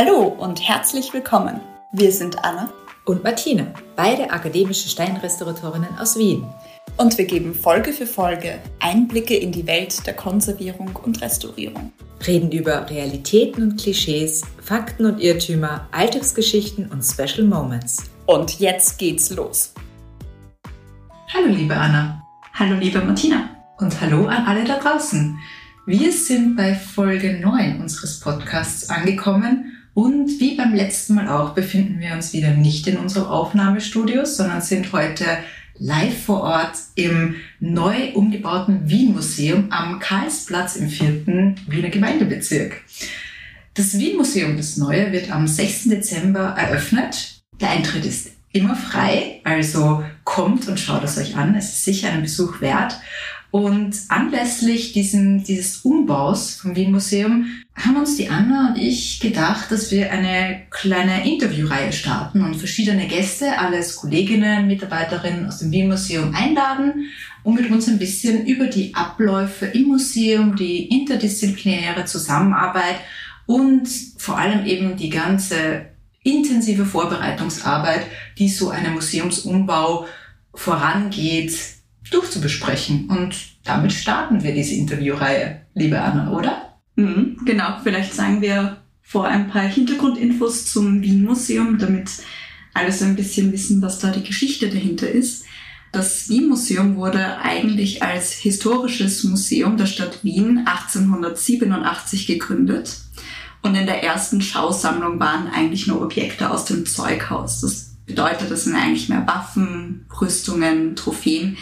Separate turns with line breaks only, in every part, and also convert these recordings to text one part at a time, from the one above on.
Hallo und herzlich willkommen. Wir sind Anna
und Martina, beide akademische Steinrestauratorinnen aus Wien.
Und wir geben Folge für Folge Einblicke in die Welt der Konservierung und Restaurierung.
Reden über Realitäten und Klischees, Fakten und Irrtümer, Alltagsgeschichten und Special Moments.
Und jetzt geht's los.
Hallo liebe Anna.
Hallo liebe Martina.
Und hallo an alle da draußen. Wir sind bei Folge 9 unseres Podcasts angekommen und wie beim letzten Mal auch befinden wir uns wieder nicht in unserem Aufnahmestudio, sondern sind heute live vor Ort im neu umgebauten Wien-Museum am Karlsplatz im vierten Wiener Gemeindebezirk. Das Wien-Museum, das neue, wird am 6. Dezember eröffnet. Der Eintritt ist immer frei, also kommt und schaut es euch an. Es ist sicher einen Besuch wert. Und anlässlich diesen, dieses Umbaus vom Wien Museum haben uns die Anna und ich gedacht, dass wir eine kleine Interviewreihe starten und verschiedene Gäste, alles Kolleginnen, Mitarbeiterinnen aus dem Wien Museum einladen, um mit uns ein bisschen über die Abläufe im Museum, die interdisziplinäre Zusammenarbeit und vor allem eben die ganze intensive Vorbereitungsarbeit, die so einem Museumsumbau vorangeht, durchzubesprechen. Und damit starten wir diese Interviewreihe, liebe Anna, oder?
Mhm, genau, vielleicht sagen wir vor ein paar Hintergrundinfos zum Wien-Museum, damit alle so ein bisschen wissen, was da die Geschichte dahinter ist. Das Wien-Museum wurde eigentlich als historisches Museum der Stadt Wien 1887 gegründet. Und in der ersten Schausammlung waren eigentlich nur Objekte aus dem Zeughaus. Das bedeutet, das sind eigentlich mehr Waffen, Rüstungen, Trophäen.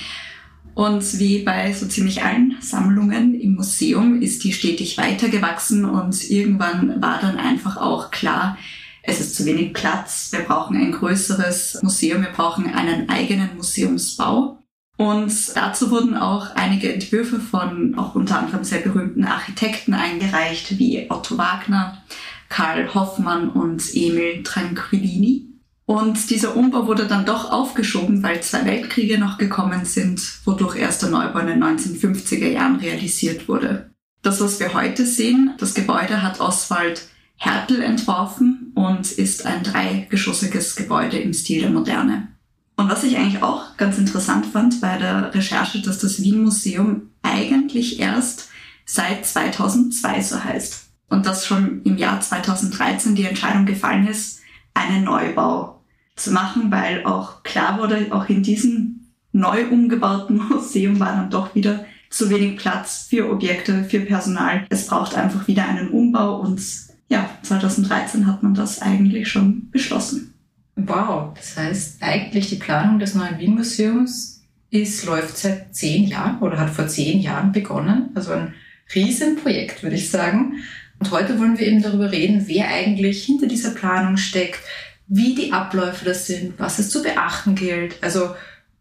Und wie bei so ziemlich allen Sammlungen im Museum ist die stetig weitergewachsen und irgendwann war dann einfach auch klar, es ist zu wenig Platz, wir brauchen ein größeres Museum, wir brauchen einen eigenen Museumsbau. Und dazu wurden auch einige Entwürfe von auch unter anderem sehr berühmten Architekten eingereicht, wie Otto Wagner, Karl Hoffmann und Emil Tranquillini. Und dieser Umbau wurde dann doch aufgeschoben, weil zwei Weltkriege noch gekommen sind, wodurch erst der Neubau in den 1950er Jahren realisiert wurde. Das, was wir heute sehen, das Gebäude hat Oswald Hertel entworfen und ist ein dreigeschossiges Gebäude im Stil der Moderne. Und was ich eigentlich auch ganz interessant fand bei der Recherche, dass das Wien Museum eigentlich erst seit 2002 so heißt. Und dass schon im Jahr 2013 die Entscheidung gefallen ist, einen Neubau zu machen, weil auch klar wurde, auch in diesem neu umgebauten Museum war dann doch wieder zu wenig Platz für Objekte, für Personal. Es braucht einfach wieder einen Umbau und ja, 2013 hat man das eigentlich schon beschlossen.
Wow, das heißt eigentlich die Planung des neuen Wien-Museums ist, läuft seit zehn Jahren oder hat vor zehn Jahren begonnen. Also ein Riesenprojekt, würde ich sagen. Und heute wollen wir eben darüber reden, wer eigentlich hinter dieser Planung steckt, wie die Abläufe das sind, was es zu beachten gilt. Also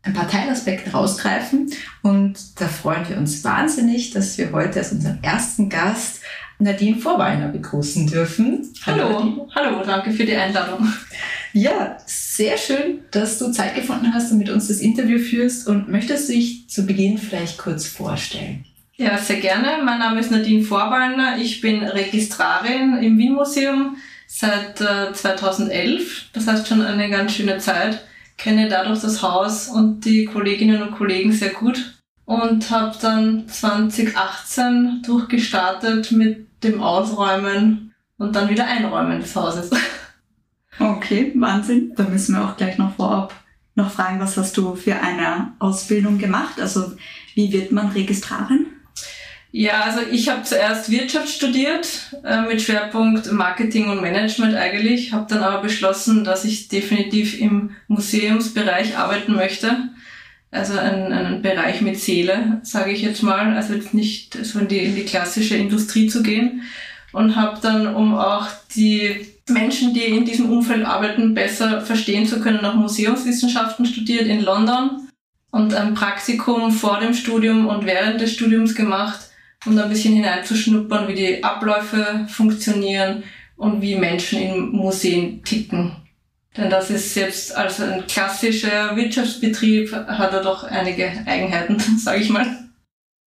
ein paar Teilaspekte rausgreifen. Und da freuen wir uns wahnsinnig, dass wir heute als unseren ersten Gast Nadine Vorweiner begrüßen dürfen.
Hallo, hallo, hallo, danke für die Einladung.
Ja, sehr schön, dass du Zeit gefunden hast und mit uns das Interview führst. Und möchtest du dich zu Beginn vielleicht kurz vorstellen?
Ja, sehr gerne. Mein Name ist Nadine Vorweiner. Ich bin Registrarin im Wien Museum seit äh, 2011. Das heißt schon eine ganz schöne Zeit. Kenne dadurch das Haus und die Kolleginnen und Kollegen sehr gut und habe dann 2018 durchgestartet mit dem Ausräumen und dann wieder Einräumen des Hauses.
Okay, Wahnsinn. Da müssen wir auch gleich noch vorab noch fragen, was hast du für eine Ausbildung gemacht? Also wie wird man Registrarin?
Ja, also ich habe zuerst Wirtschaft studiert äh, mit Schwerpunkt Marketing und Management eigentlich, habe dann aber beschlossen, dass ich definitiv im Museumsbereich arbeiten möchte. Also einen, Bereich mit Seele, sage ich jetzt mal, also jetzt nicht so in die, in die klassische Industrie zu gehen. Und habe dann, um auch die Menschen, die in diesem Umfeld arbeiten, besser verstehen zu können, noch Museumswissenschaften studiert in London und ein Praktikum vor dem Studium und während des Studiums gemacht um da ein bisschen hineinzuschnuppern, wie die Abläufe funktionieren und wie Menschen in Museen ticken. Denn das ist jetzt als ein klassischer Wirtschaftsbetrieb, hat er doch einige Eigenheiten, sage ich mal.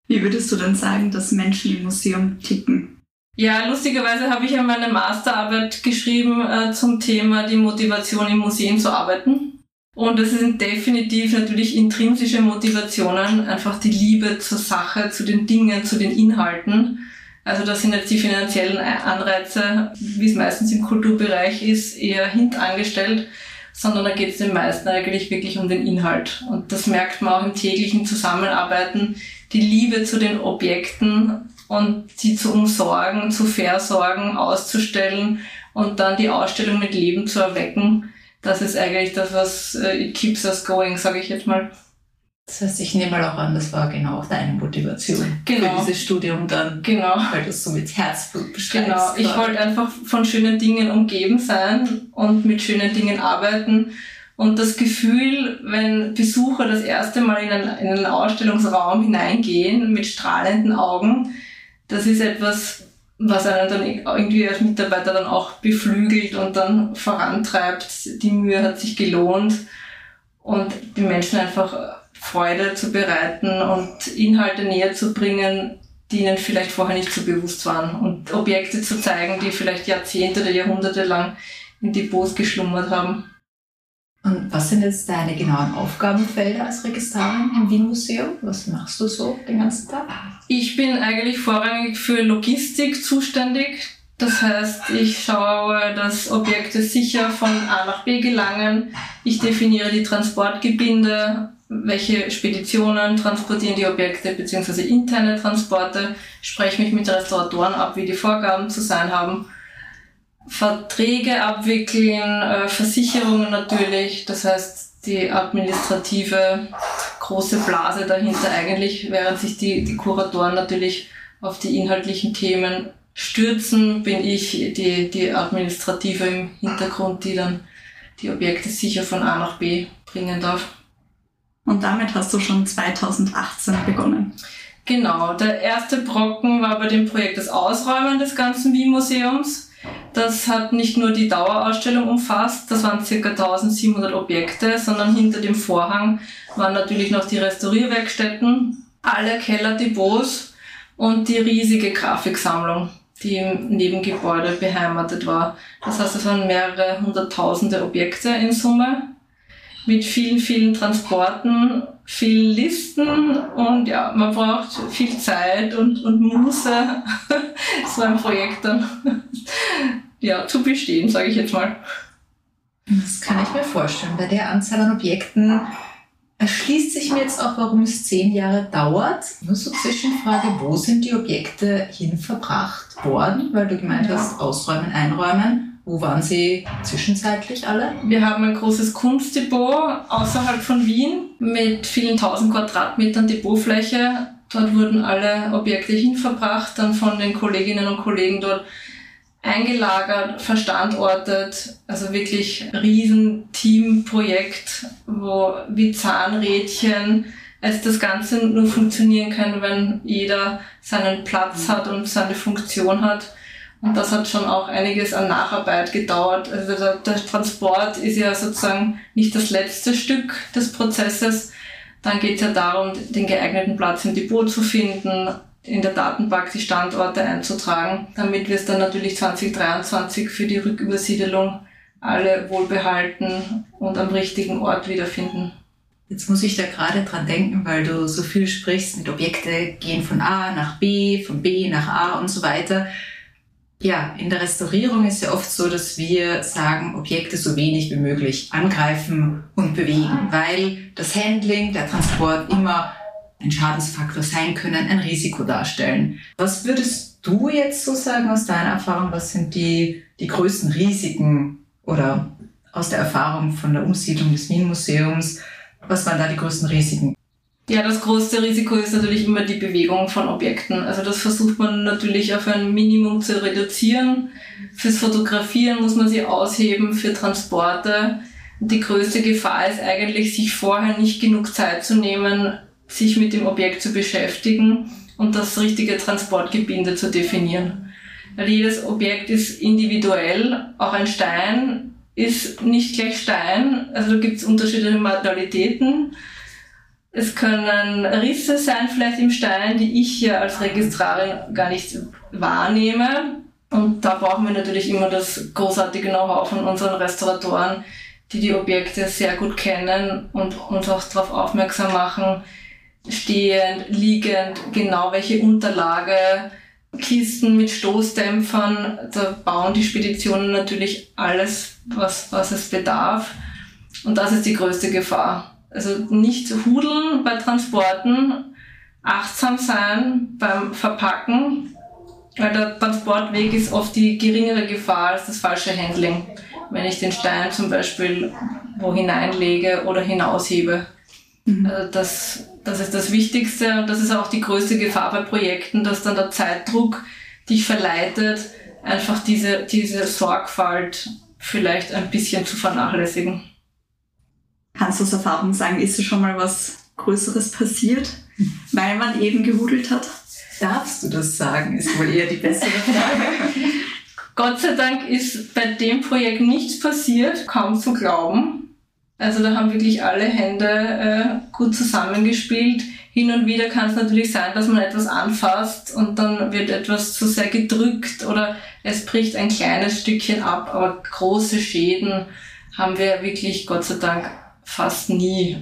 Wie würdest du denn sagen, dass Menschen im Museum ticken?
Ja, lustigerweise habe ich ja meine Masterarbeit geschrieben äh, zum Thema die Motivation im Museum zu arbeiten. Und das sind definitiv natürlich intrinsische Motivationen, einfach die Liebe zur Sache, zu den Dingen, zu den Inhalten. Also das sind jetzt die finanziellen Anreize, wie es meistens im Kulturbereich ist, eher hintangestellt, sondern da geht es den meisten eigentlich wirklich um den Inhalt. Und das merkt man auch im täglichen Zusammenarbeiten, die Liebe zu den Objekten und sie zu umsorgen, zu versorgen, auszustellen und dann die Ausstellung mit Leben zu erwecken. Das ist eigentlich das, was äh, keeps us going, sage ich jetzt mal.
Das heißt, ich nehme mal auch an, das war genau deine Motivation
genau.
für dieses Studium dann.
Genau.
Weil du es so mit Herzblut beschreibst.
Genau. Ich wollte einfach von schönen Dingen umgeben sein und mit schönen Dingen arbeiten. Und das Gefühl, wenn Besucher das erste Mal in einen, in einen Ausstellungsraum hineingehen mit strahlenden Augen, das ist etwas, was einen dann irgendwie als Mitarbeiter dann auch beflügelt und dann vorantreibt. Die Mühe hat sich gelohnt und die Menschen einfach Freude zu bereiten und Inhalte näher zu bringen, die ihnen vielleicht vorher nicht so bewusst waren und Objekte zu zeigen, die vielleicht Jahrzehnte oder Jahrhunderte lang in Depots geschlummert haben.
Und was sind jetzt deine genauen Aufgabenfelder als Registrarin im Wien-Museum? Was machst du so den ganzen Tag?
Ich bin eigentlich vorrangig für Logistik zuständig. Das heißt, ich schaue, dass Objekte sicher von A nach B gelangen. Ich definiere die Transportgebinde, welche Speditionen transportieren die Objekte bzw. interne Transporte, spreche mich mit Restauratoren ab, wie die Vorgaben zu sein haben, Verträge abwickeln, äh, Versicherungen natürlich, das heißt die administrative große Blase dahinter eigentlich, während sich die, die Kuratoren natürlich auf die inhaltlichen Themen stürzen, bin ich die, die administrative im Hintergrund, die dann die Objekte sicher von A nach B bringen darf.
Und damit hast du schon 2018 begonnen.
Genau, der erste Brocken war bei dem Projekt das Ausräumen des ganzen Wien-Museums. Das hat nicht nur die Dauerausstellung umfasst, das waren ca. 1700 Objekte, sondern hinter dem Vorhang waren natürlich noch die Restaurierwerkstätten, alle Kellerdepots und die riesige Grafiksammlung, die im Nebengebäude beheimatet war. Das heißt, es waren mehrere hunderttausende Objekte in Summe mit vielen, vielen Transporten, vielen Listen und ja, man braucht viel Zeit und, und Muße, so ein Projekt dann ja, zu bestehen, sage ich jetzt mal.
Das kann ich mir vorstellen. Bei der Anzahl an Objekten erschließt sich mir jetzt auch, warum es zehn Jahre dauert. Nur so Zwischenfrage, wo sind die Objekte hinverbracht worden? Weil du gemeint
Ja.
hast, ausräumen, einräumen. Wo waren sie zwischenzeitlich alle?
Wir haben ein großes Kunstdepot außerhalb von Wien mit vielen tausend Quadratmetern Depotfläche. Dort wurden alle Objekte hinverbracht, dann von den Kolleginnen und Kollegen dort eingelagert, verstandortet. Also wirklich riesen Teamprojekt, wo wie Zahnrädchen es das Ganze nur funktionieren kann, wenn jeder seinen Platz hat und seine Funktion hat. Und das hat schon auch einiges an Nacharbeit gedauert. Also der, der Transport ist ja sozusagen nicht das letzte Stück des Prozesses. Dann geht es ja darum, den geeigneten Platz im Depot zu finden, in der Datenbank die Standorte einzutragen, damit wir es dann natürlich 2023 für die Rückübersiedelung alle wohlbehalten und am richtigen Ort wiederfinden.
Jetzt muss ich da gerade dran denken, weil du so viel sprichst mit Objekte gehen von A nach B, von B nach A und so weiter. Ja, in der Restaurierung ist ja oft so, dass wir sagen, Objekte so wenig wie möglich angreifen und bewegen, weil das Handling, der Transport immer ein Schadensfaktor sein können, ein Risiko darstellen. Was würdest du jetzt so sagen aus deiner Erfahrung? Was sind die, die größten Risiken oder aus der Erfahrung von der Umsiedlung des Wien-Museums? Was waren da die größten Risiken?
Ja, das größte Risiko ist natürlich immer die Bewegung von Objekten. Also das versucht man natürlich auf ein Minimum zu reduzieren. Fürs Fotografieren muss man sie ausheben, für Transporte. Die größte Gefahr ist eigentlich, sich vorher nicht genug Zeit zu nehmen, sich mit dem Objekt zu beschäftigen und das richtige Transportgebinde zu definieren. Weil jedes Objekt ist individuell, auch ein Stein ist nicht gleich Stein, also da gibt es unterschiedliche Materialitäten. Es können Risse sein vielleicht im Stein, die ich hier als Registrarin gar nicht wahrnehme. Und da brauchen wir natürlich immer das großartige Know-how von unseren Restauratoren, die die Objekte sehr gut kennen und uns auch darauf aufmerksam machen, stehend, liegend, genau welche Unterlage, Kisten mit Stoßdämpfern, da bauen die Speditionen natürlich alles, was, was es bedarf. Und das ist die größte Gefahr. Also nicht hudeln bei Transporten, achtsam sein beim Verpacken, weil der Transportweg ist oft die geringere Gefahr als das falsche Handling. Wenn ich den Stein zum Beispiel wo hineinlege oder hinaushebe. Mhm. Also das, das ist das Wichtigste und das ist auch die größte Gefahr bei Projekten, dass dann der Zeitdruck dich verleitet, einfach diese, diese Sorgfalt vielleicht ein bisschen zu vernachlässigen.
Kannst du aus Erfahrung sagen, ist schon mal was Größeres passiert, weil man eben gehudelt hat?
Darfst du das sagen, ist wohl eher die bessere Frage.
Gott sei Dank ist bei dem Projekt nichts passiert, kaum zu glauben. Also da haben wirklich alle Hände äh, gut zusammengespielt. Hin und wieder kann es natürlich sein, dass man etwas anfasst und dann wird etwas zu sehr gedrückt oder es bricht ein kleines Stückchen ab, aber große Schäden haben wir wirklich Gott sei Dank fast nie,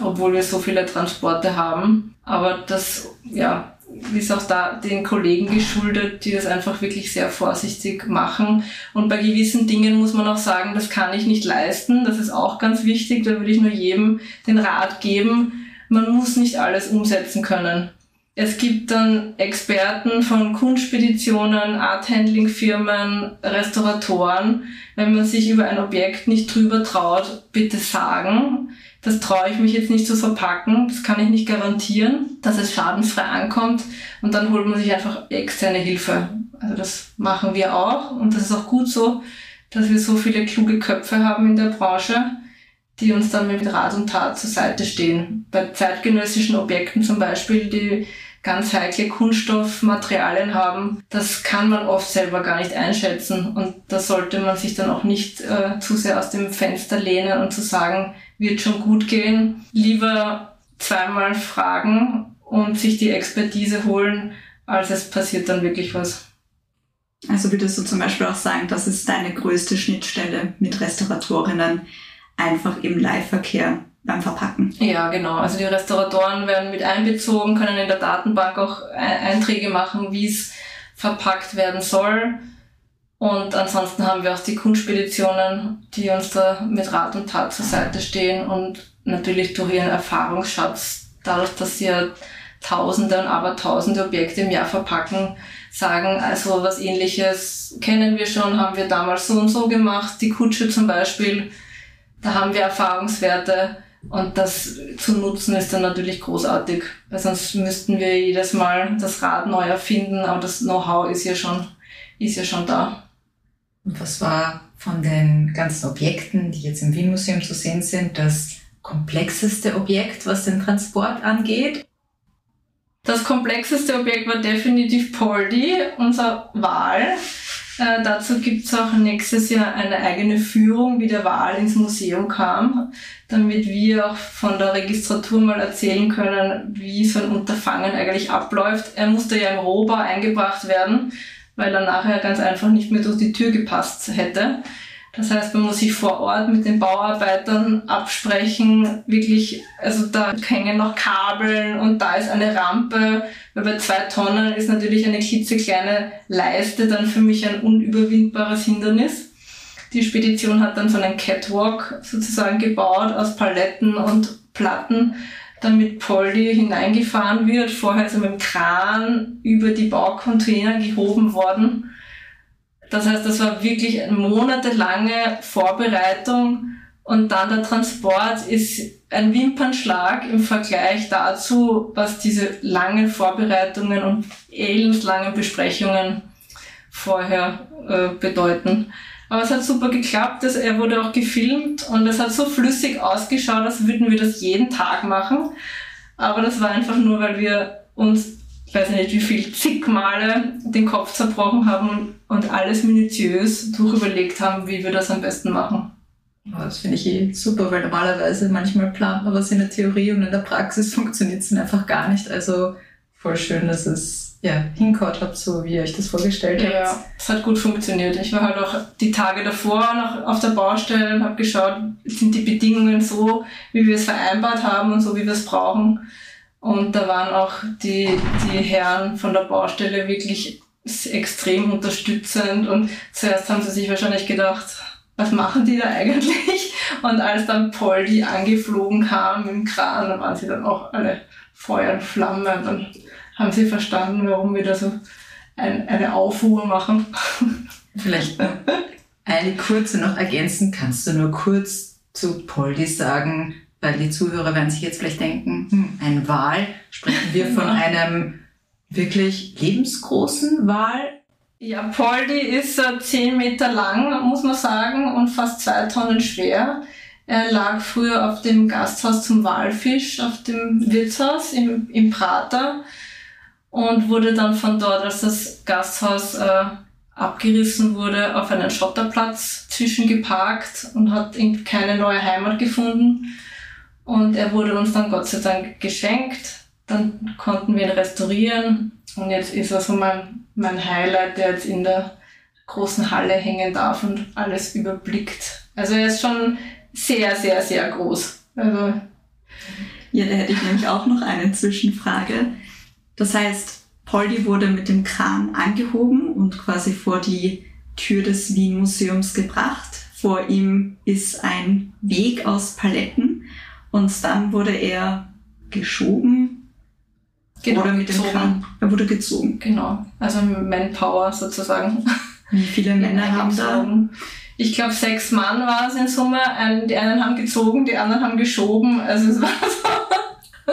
obwohl wir so viele Transporte haben. Aber das, ja, ist auch da den Kollegen geschuldet, die das einfach wirklich sehr vorsichtig machen. Und bei gewissen Dingen muss man auch sagen, das kann ich nicht leisten. Das ist auch ganz wichtig. Da würde ich nur jedem den Rat geben. Man muss nicht alles umsetzen können. Es gibt dann Experten von Kunstspeditionen, Art-Handling-Firmen, Restauratoren. Wenn man sich über ein Objekt nicht drüber traut, bitte sagen. Das traue ich mich jetzt nicht zu verpacken, das kann ich nicht garantieren, dass es schadenfrei ankommt. Und dann holt man sich einfach externe Hilfe. Also das machen wir auch. Und das ist auch gut so, dass wir so viele kluge Köpfe haben in der Branche, die uns dann mit Rat und Tat zur Seite stehen. Bei zeitgenössischen Objekten zum Beispiel, die ganz heikle Kunststoffmaterialien haben, das kann man oft selber gar nicht einschätzen. Und da sollte man sich dann auch nicht äh, zu sehr aus dem Fenster lehnen und zu sagen, wird schon gut gehen. Lieber zweimal fragen und sich die Expertise holen, als es passiert dann wirklich was.
Also würdest du zum Beispiel auch sagen, das ist deine größte Schnittstelle mit Restauratorinnen, einfach im Live-Verkehr beim Verpacken.
Ja, genau. Also die Restauratoren werden mit einbezogen, können in der Datenbank auch Einträge machen, wie es verpackt werden soll. Und ansonsten haben wir auch die Kunstspeditionen, die uns da mit Rat und Tat zur Seite stehen und natürlich durch ihren Erfahrungsschatz, dadurch, dass sie ja Tausende und aber Tausende Objekte im Jahr verpacken, sagen, also was ähnliches kennen wir schon, haben wir damals so und so gemacht. Die Kutsche zum Beispiel, da haben wir Erfahrungswerte und das zu nutzen ist dann natürlich großartig, weil sonst müssten wir jedes Mal das Rad neu erfinden, aber das Know-how ist ja schon, ist ja schon da.
Und was war von den ganzen Objekten, die jetzt im Wien-Museum zu sehen sind, das komplexeste Objekt, was den Transport angeht?
Das komplexeste Objekt war definitiv Poldi, unser Wal. Äh, dazu gibt's auch nächstes Jahr eine eigene Führung, wie der Wal ins Museum kam, damit wir auch von der Registratur mal erzählen können, wie so ein Unterfangen eigentlich abläuft. Er musste ja im Rohbau eingebracht werden weil er nachher ganz einfach nicht mehr durch die Tür gepasst hätte. Das heißt, man muss sich vor Ort mit den Bauarbeitern absprechen, wirklich, also da hängen noch Kabeln und da ist eine Rampe, weil bei zwei Tonnen ist natürlich eine klitzekleine Leiste dann für mich ein unüberwindbares Hindernis. Die Spedition hat dann so einen Catwalk sozusagen gebaut aus Paletten und Platten, dann mit Polly hineingefahren wird. Vorher ist er mit dem Kran über die Baucontainer gehoben worden. Das heißt, das war wirklich eine monatelange Vorbereitung und dann der Transport ist ein Wimpernschlag im Vergleich dazu, was diese langen Vorbereitungen und elendslangen Besprechungen vorher äh, bedeuten. Aber es hat super geklappt, dass er wurde auch gefilmt und es hat so flüssig ausgeschaut, als würden wir das jeden Tag machen. Aber das war einfach nur, weil wir uns, weiß nicht wie viel, zig Male den Kopf zerbrochen haben und alles minutiös durchüberlegt haben, wie wir das am besten machen.
Das finde ich eh super, weil normalerweise manchmal plant man was in der Theorie und in der Praxis funktioniert es dann einfach gar nicht. Also voll schön, dass es ja, hinkaut habt, so wie ihr euch das vorgestellt habt.
Ja, es hat gut funktioniert. Ich war halt auch die Tage davor noch auf der Baustelle und habe geschaut, sind die Bedingungen so, wie wir es vereinbart haben und so, wie wir es brauchen. Und da waren auch die, die Herren von der Baustelle wirklich extrem unterstützend und zuerst haben sie sich wahrscheinlich gedacht, was machen die da eigentlich? Und als dann Poldi angeflogen kam im Kran, dann waren sie dann auch alle Feuer und Flamme und dann haben sie verstanden, warum wir da so ein, eine Aufruhr machen.
Vielleicht eine kurze noch ergänzen. Kannst du nur kurz zu Poldi sagen, weil die Zuhörer werden sich jetzt vielleicht denken, hm, ein Wal, sprechen wir von einem wirklich lebensgroßen Wal?
Ja, Poldi ist äh, 10 Meter lang, muss man sagen, und fast zwei Tonnen schwer. Er lag früher auf dem Gasthaus zum Walfisch, auf dem Wirtshaus im, im Prater und wurde dann von dort, als das Gasthaus äh, abgerissen wurde, auf einen Schotterplatz zwischengeparkt und hat keine neue Heimat gefunden. Und er wurde uns dann Gott sei Dank geschenkt. Dann konnten wir ihn restaurieren und jetzt ist er so mein, mein Highlight, der jetzt in der großen Halle hängen darf und alles überblickt. Also er ist schon sehr, sehr, sehr groß. Also
ja, da hätte ich nämlich auch noch eine Zwischenfrage. Das heißt, Polly wurde mit dem Kran angehoben und quasi vor die Tür des Wien Museums gebracht. Vor ihm ist ein Weg aus Paletten und dann wurde er geschoben
Genau,
oder mit
gezogen.
dem Kran. Er wurde gezogen.
Genau, also Manpower sozusagen.
Wie viele Männer haben da?
Ich glaube, sechs Mann war es in Summe. Die einen haben gezogen, die anderen haben geschoben. Also es war so,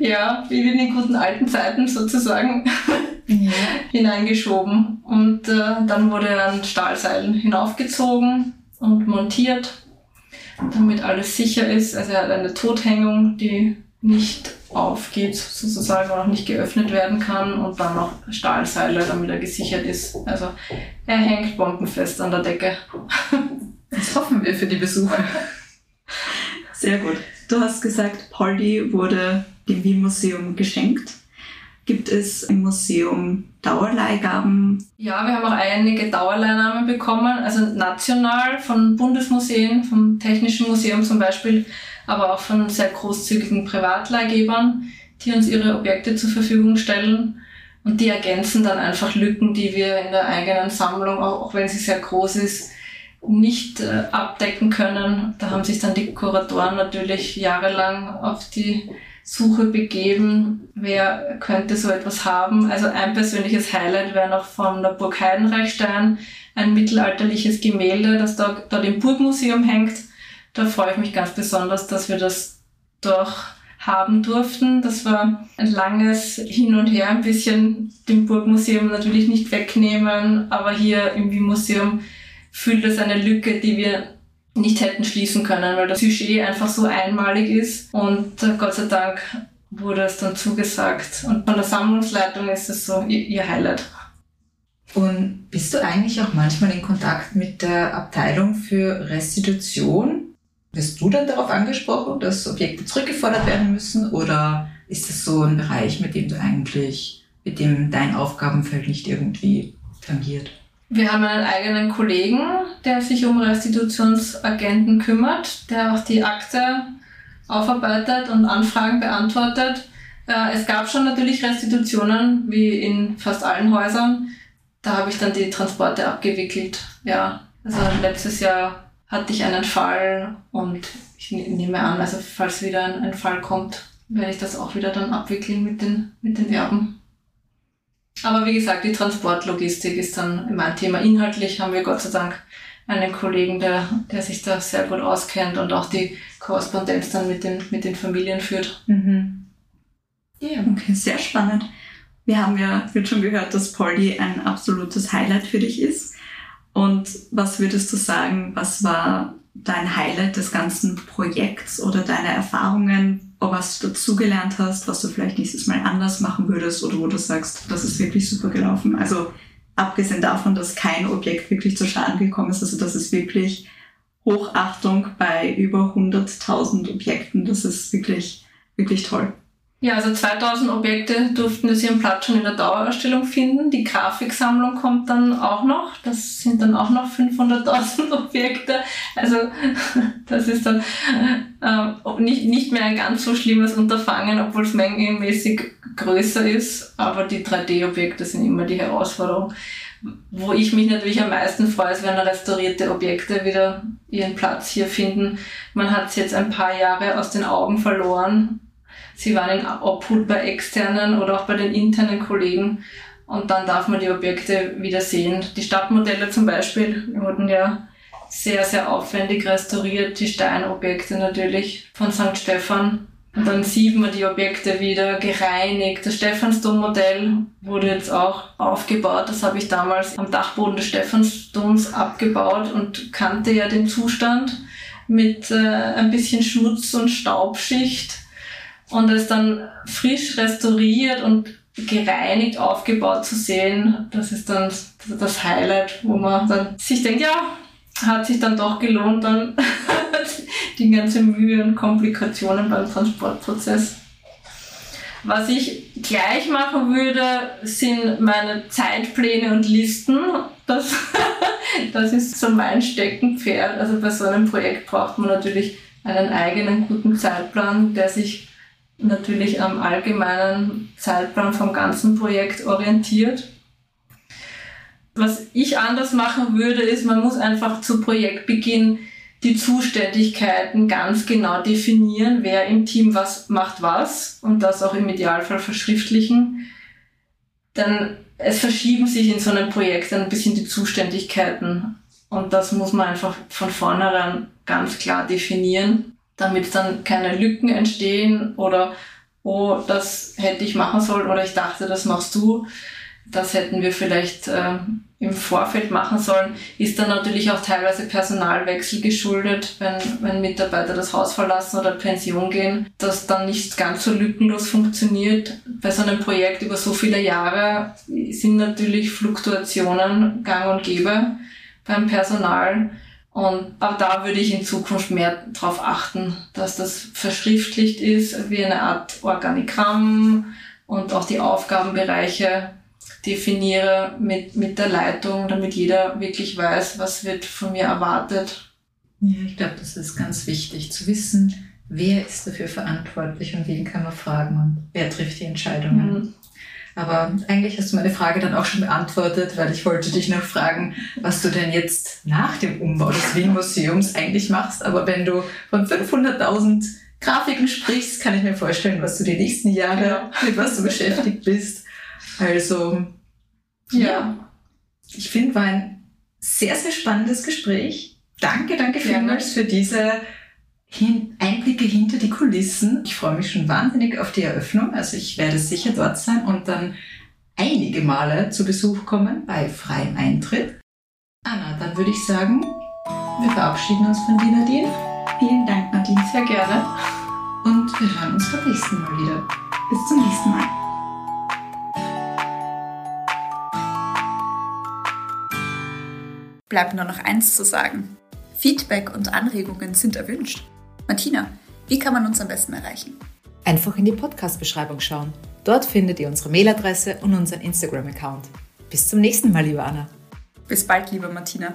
ja, wie in den guten alten Zeiten sozusagen
Ja.
hineingeschoben. Und äh, dann wurde er an Stahlseilen hinaufgezogen und montiert, damit alles sicher ist. Also er hat eine Tothängung, die nicht aufgeht sozusagen und auch nicht geöffnet werden kann und dann noch Stahlseile, damit er gesichert ist. Also er hängt bombenfest an der Decke.
Das hoffen wir für die Besucher.
Sehr gut. Du hast gesagt, Polly wurde dem Wien Museum geschenkt. Gibt es im Museum Dauerleihgaben?
Ja, wir haben auch einige Dauerleihnahmen bekommen, also national von Bundesmuseen, vom Technischen Museum zum Beispiel, aber auch von sehr großzügigen Privatleihgebern, die uns ihre Objekte zur Verfügung stellen. Und die ergänzen dann einfach Lücken, die wir in der eigenen Sammlung, auch wenn sie sehr groß ist, nicht äh, abdecken können. Da haben sich dann die Kuratoren natürlich jahrelang auf die Suche begeben, wer könnte so etwas haben. Also ein persönliches Highlight wäre noch von der Burg Heidenreichstein, ein mittelalterliches Gemälde, das da, dort im Burgmuseum hängt. Da freue ich mich ganz besonders, dass wir das doch haben durften. Das war ein langes Hin und Her, ein bisschen dem Burgmuseum natürlich nicht wegnehmen, aber hier im Wien-Museum füllt es eine Lücke, die wir nicht hätten schließen können, weil das Sujet einfach so einmalig ist und äh, Gott sei Dank wurde es dann zugesagt und von der Sammlungsleitung ist es so ihr, ihr Highlight.
Und bist du eigentlich auch manchmal in Kontakt mit der Abteilung für Restitution? Wirst du dann darauf angesprochen, dass Objekte zurückgefordert werden müssen? Oder ist das so ein Bereich, mit dem du eigentlich, mit dem dein Aufgabenfeld nicht irgendwie tangiert?
Wir haben einen eigenen Kollegen, der sich um Restitutionsagenten kümmert, der auch die Akte aufarbeitet und Anfragen beantwortet. Äh, Es gab schon natürlich Restitutionen, wie in fast allen Häusern. Da habe ich dann die Transporte abgewickelt. Ja, also letztes Jahr hatte ich einen Fall und ich ne- nehme an, also falls wieder ein, ein Fall kommt, werde ich das auch wieder dann abwickeln mit den, mit den Erben. Aber wie gesagt, die Transportlogistik ist dann mein Thema. Inhaltlich haben wir Gott sei Dank einen Kollegen, der, der sich da sehr gut auskennt und auch die Korrespondenz dann mit den, mit den Familien führt.
Ja.
Okay, sehr spannend. Wir haben ja wird schon gehört, dass Polly ein absolutes Highlight für dich ist. Und was würdest du sagen, was war dein Highlight des ganzen Projekts oder deine Erfahrungen, was du dazugelernt hast, was du vielleicht nächstes Mal anders machen würdest oder wo du sagst, das ist wirklich super gelaufen? Also abgesehen davon, dass kein Objekt wirklich zu Schaden gekommen ist, also dass es wirklich Hochachtung bei über 100.000 Objekten. Das ist wirklich, wirklich toll.
Ja, also 2000 Objekte durften Sie ihren Platz schon in der Dauerausstellung finden. Die Grafiksammlung kommt dann auch noch. Das sind dann auch noch 500.000 Objekte. Also das ist dann äh, nicht, nicht mehr ein ganz so schlimmes Unterfangen, obwohl es mengenmäßig größer ist. Aber die 3D-Objekte sind immer die Herausforderung. Wo ich mich natürlich am meisten freue, ist, wenn restaurierte Objekte wieder ihren Platz hier finden. Man hat es jetzt ein paar Jahre aus den Augen verloren sie waren in Obhut bei externen oder auch bei den internen Kollegen und dann darf man die Objekte wieder sehen. Die Stadtmodelle zum Beispiel wurden ja sehr, sehr aufwendig restauriert, die Steinobjekte natürlich von St. Stephan. Und dann sieht man die Objekte wieder gereinigt. Das Stephansdom-Modell wurde jetzt auch aufgebaut. Das habe ich damals am Dachboden des Stephansdoms abgebaut und kannte ja den Zustand mit äh, ein bisschen Schmutz und Staubschicht und es dann frisch restauriert und gereinigt aufgebaut zu sehen, das ist dann das Highlight, wo man dann sich denkt, ja, hat sich dann doch gelohnt, dann die ganze Mühe und Komplikationen beim Transportprozess. Was ich gleich machen würde, sind meine Zeitpläne und Listen. Das, das ist so mein Steckenpferd. Also bei so einem Projekt braucht man natürlich einen eigenen guten Zeitplan, der sich natürlich am allgemeinen Zeitplan vom ganzen Projekt orientiert. Was ich anders machen würde, ist, man muss einfach zu Projektbeginn die Zuständigkeiten ganz genau definieren, wer im Team was macht was und das auch im Idealfall verschriftlichen. Denn es verschieben sich in so einem Projekt ein bisschen die Zuständigkeiten und das muss man einfach von vornherein ganz klar definieren damit dann keine Lücken entstehen oder oh, das hätte ich machen sollen oder ich dachte, das machst du. Das hätten wir vielleicht äh, im Vorfeld machen sollen. Ist dann natürlich auch teilweise Personalwechsel geschuldet, wenn, wenn Mitarbeiter das Haus verlassen oder Pension gehen, dass dann nicht ganz so lückenlos funktioniert. Bei so einem Projekt über so viele Jahre sind natürlich Fluktuationen gang und gäbe beim Personal. Und aber da würde ich in Zukunft mehr darauf achten, dass das verschriftlicht ist, wie eine Art Organigramm und auch die Aufgabenbereiche definiere mit, mit der Leitung, damit jeder wirklich weiß, was wird von mir erwartet.
Ja, ich glaube, das ist ganz wichtig zu wissen, wer ist dafür verantwortlich und wen kann man fragen und wer trifft die Entscheidungen. Aber eigentlich hast du meine Frage dann auch schon beantwortet, weil ich wollte dich noch fragen, was du denn jetzt nach dem Umbau des Wien-Museums eigentlich machst. Aber wenn du von 500.000 Grafiken sprichst, kann ich mir vorstellen, was du die nächsten Jahre, ja. mit was du beschäftigt bist. Also, ja. ja. Ich finde, war ein sehr, sehr spannendes Gespräch. Danke, danke vielmals für diese Einblicke hinter die Kulissen. Ich freue mich schon wahnsinnig auf die Eröffnung. Also ich werde sicher dort sein und dann einige Male zu Besuch kommen bei freiem Eintritt. Anna, dann würde ich sagen, wir verabschieden uns von dir, Nadine.
Vielen Dank, Nadine, sehr gerne.
Und wir hören uns beim nächsten Mal wieder.
Bis zum nächsten Mal.
Bleibt nur noch eins zu sagen. Feedback und Anregungen sind erwünscht. Martina, wie kann man uns am besten erreichen? Einfach in die Podcast-Beschreibung schauen. Dort findet ihr unsere Mailadresse und unseren Instagram-Account. Bis zum nächsten Mal, liebe Anna.
Bis bald, liebe Martina.